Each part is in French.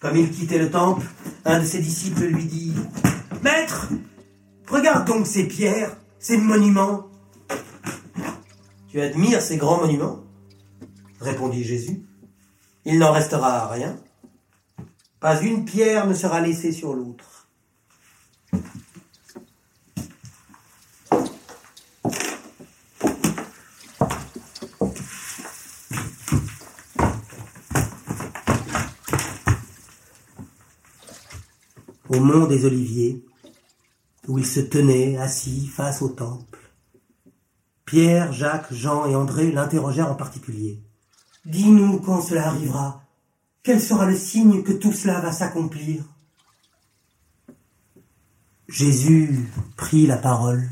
Comme il quittait le temple, un de ses disciples lui dit Maître, regarde donc ces pierres, ces monuments. Tu admires ces grands monuments? répondit Jésus. Il n'en restera rien. Pas une pierre ne sera laissée sur l'autre. Au mont des Oliviers, où il se tenait assis face au temple, Pierre, Jacques, Jean et André l'interrogèrent en particulier. Dis-nous quand cela arrivera. Quel sera le signe que tout cela va s'accomplir? Jésus prit la parole.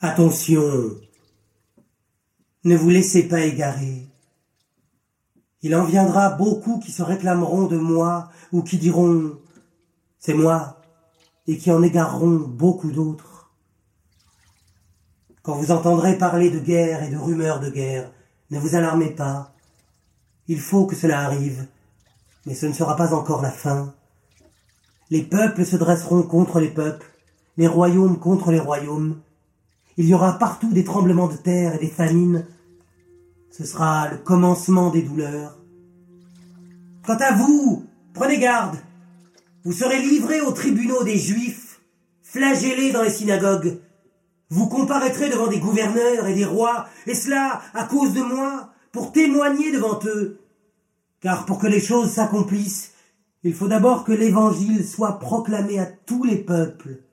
Attention, ne vous laissez pas égarer. Il en viendra beaucoup qui se réclameront de moi ou qui diront c'est moi et qui en égareront beaucoup d'autres. Quand vous entendrez parler de guerre et de rumeurs de guerre, ne vous alarmez pas. Il faut que cela arrive, mais ce ne sera pas encore la fin. Les peuples se dresseront contre les peuples, les royaumes contre les royaumes. Il y aura partout des tremblements de terre et des famines. Ce sera le commencement des douleurs. Quant à vous, prenez garde. Vous serez livrés aux tribunaux des Juifs, flagellés dans les synagogues. Vous comparaîtrez devant des gouverneurs et des rois, et cela à cause de moi, pour témoigner devant eux. Car pour que les choses s'accomplissent, il faut d'abord que l'Évangile soit proclamé à tous les peuples.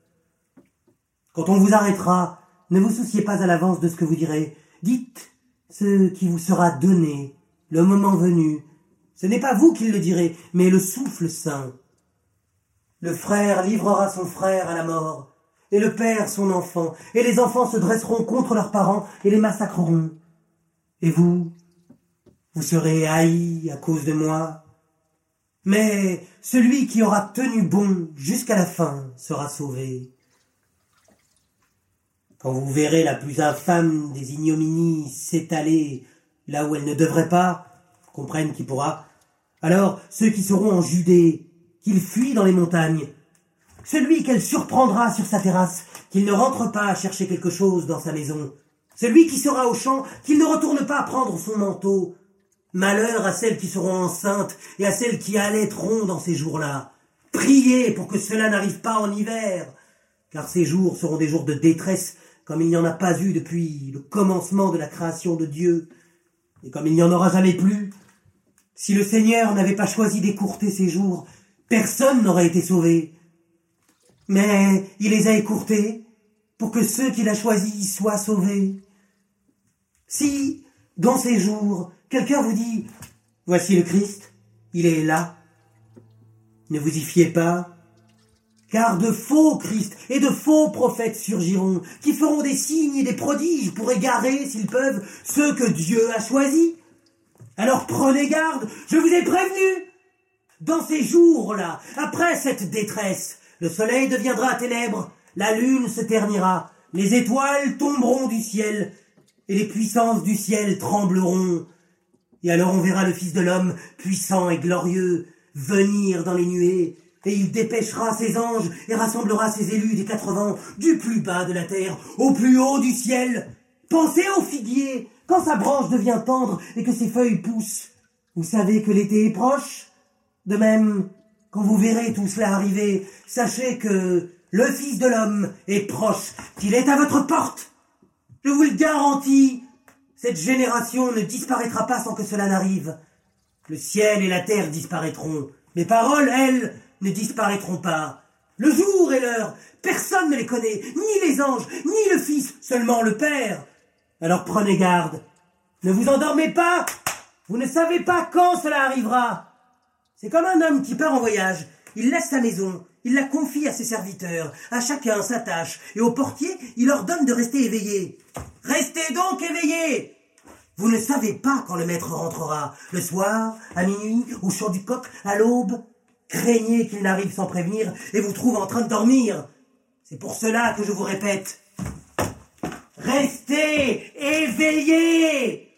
Quand on vous arrêtera, ne vous souciez pas à l'avance de ce que vous direz. Dites ce qui vous sera donné, le moment venu. Ce n'est pas vous qui le direz, mais le souffle saint. Le frère livrera son frère à la mort, et le père son enfant, et les enfants se dresseront contre leurs parents et les massacreront. Et vous, vous serez haïs à cause de moi. Mais celui qui aura tenu bon jusqu'à la fin sera sauvé. Quand vous verrez la plus infâme des ignominies s'étaler là où elle ne devrait pas, comprenne qui pourra, alors ceux qui seront en Judée, qu'ils fuient dans les montagnes, celui qu'elle surprendra sur sa terrasse, qu'il ne rentre pas à chercher quelque chose dans sa maison, celui qui sera au champ, qu'il ne retourne pas prendre son manteau. Malheur à celles qui seront enceintes et à celles qui allaiteront dans ces jours-là. Priez pour que cela n'arrive pas en hiver, car ces jours seront des jours de détresse comme il n'y en a pas eu depuis le commencement de la création de Dieu, et comme il n'y en aura jamais plus. Si le Seigneur n'avait pas choisi d'écourter ces jours, personne n'aurait été sauvé. Mais il les a écourtés pour que ceux qu'il a choisis soient sauvés. Si, dans ces jours, quelqu'un vous dit Voici le Christ, il est là, ne vous y fiez pas, car de faux Christ et de faux prophètes surgiront, qui feront des signes et des prodiges pour égarer, s'ils peuvent, ceux que Dieu a choisis. Alors prenez garde, je vous ai prévenu. Dans ces jours-là, après cette détresse, le soleil deviendra ténèbres, la lune se ternira, les étoiles tomberont du ciel, et les puissances du ciel trembleront. Et alors on verra le Fils de l'homme, puissant et glorieux, venir dans les nuées, et il dépêchera ses anges et rassemblera ses élus des quatre vents, du plus bas de la terre au plus haut du ciel. Pensez au figuier, quand sa branche devient tendre et que ses feuilles poussent. Vous savez que l'été est proche De même, quand vous verrez tout cela arriver, sachez que le Fils de l'homme est proche, qu'il est à votre porte. Je vous le garantis, cette génération ne disparaîtra pas sans que cela n'arrive. Le ciel et la terre disparaîtront. Mes paroles, elles, ne disparaîtront pas. Le jour et l'heure, personne ne les connaît, ni les anges, ni le Fils, seulement le Père. Alors prenez garde. Ne vous endormez pas. Vous ne savez pas quand cela arrivera. C'est comme un homme qui part en voyage. Il laisse sa maison, il la confie à ses serviteurs, à chacun sa tâche, et au portier, il leur donne de rester éveillés. Restez donc éveillés Vous ne savez pas quand le maître rentrera, le soir, à minuit, au chant du coq, à l'aube. Craignez qu'il n'arrive sans prévenir et vous trouve en train de dormir. C'est pour cela que je vous répète. Restez éveillés